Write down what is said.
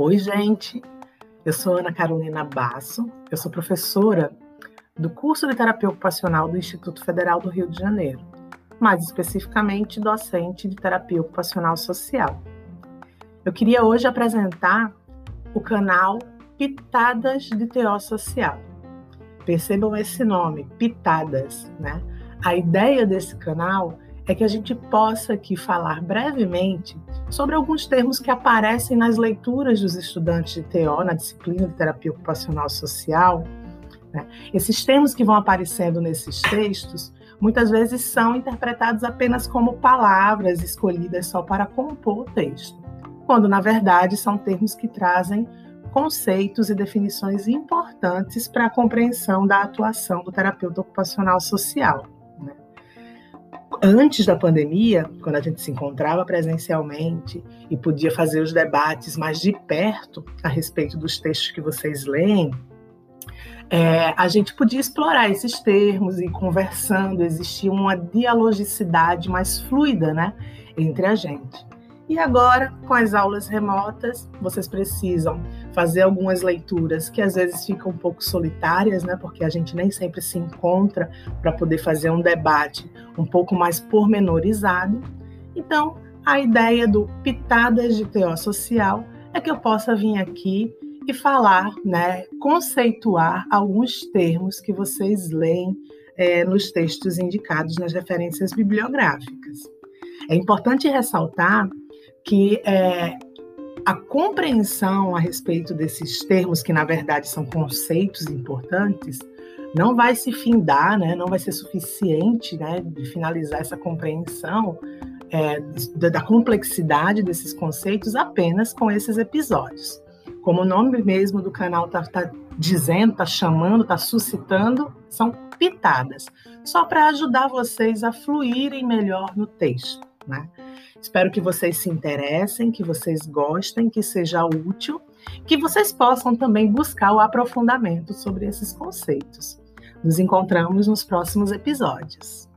Oi, gente. Eu sou Ana Carolina Basso, eu sou professora do curso de terapia ocupacional do Instituto Federal do Rio de Janeiro, mais especificamente docente de terapia ocupacional social. Eu queria hoje apresentar o canal Pitadas de TO Social. Percebam esse nome, Pitadas, né? A ideia desse canal é que a gente possa aqui falar brevemente sobre alguns termos que aparecem nas leituras dos estudantes de TO, na disciplina de terapia ocupacional social. Né? Esses termos que vão aparecendo nesses textos muitas vezes são interpretados apenas como palavras escolhidas só para compor o texto, quando na verdade são termos que trazem conceitos e definições importantes para a compreensão da atuação do terapeuta ocupacional social antes da pandemia, quando a gente se encontrava presencialmente e podia fazer os debates mais de perto a respeito dos textos que vocês leem, é, a gente podia explorar esses termos e conversando, existia uma dialogicidade mais fluida né, entre a gente. E agora, com as aulas remotas, vocês precisam fazer algumas leituras que às vezes ficam um pouco solitárias, né? Porque a gente nem sempre se encontra para poder fazer um debate um pouco mais pormenorizado. Então, a ideia do Pitadas de TO Social é que eu possa vir aqui e falar, né, conceituar alguns termos que vocês leem é, nos textos indicados nas referências bibliográficas. É importante ressaltar que é, a compreensão a respeito desses termos, que na verdade são conceitos importantes, não vai se findar, né, não vai ser suficiente né, de finalizar essa compreensão é, da complexidade desses conceitos apenas com esses episódios. Como o nome mesmo do canal está tá dizendo, está chamando, está suscitando, são pitadas, só para ajudar vocês a fluírem melhor no texto. Né? Espero que vocês se interessem, que vocês gostem, que seja útil, que vocês possam também buscar o aprofundamento sobre esses conceitos. Nos encontramos nos próximos episódios.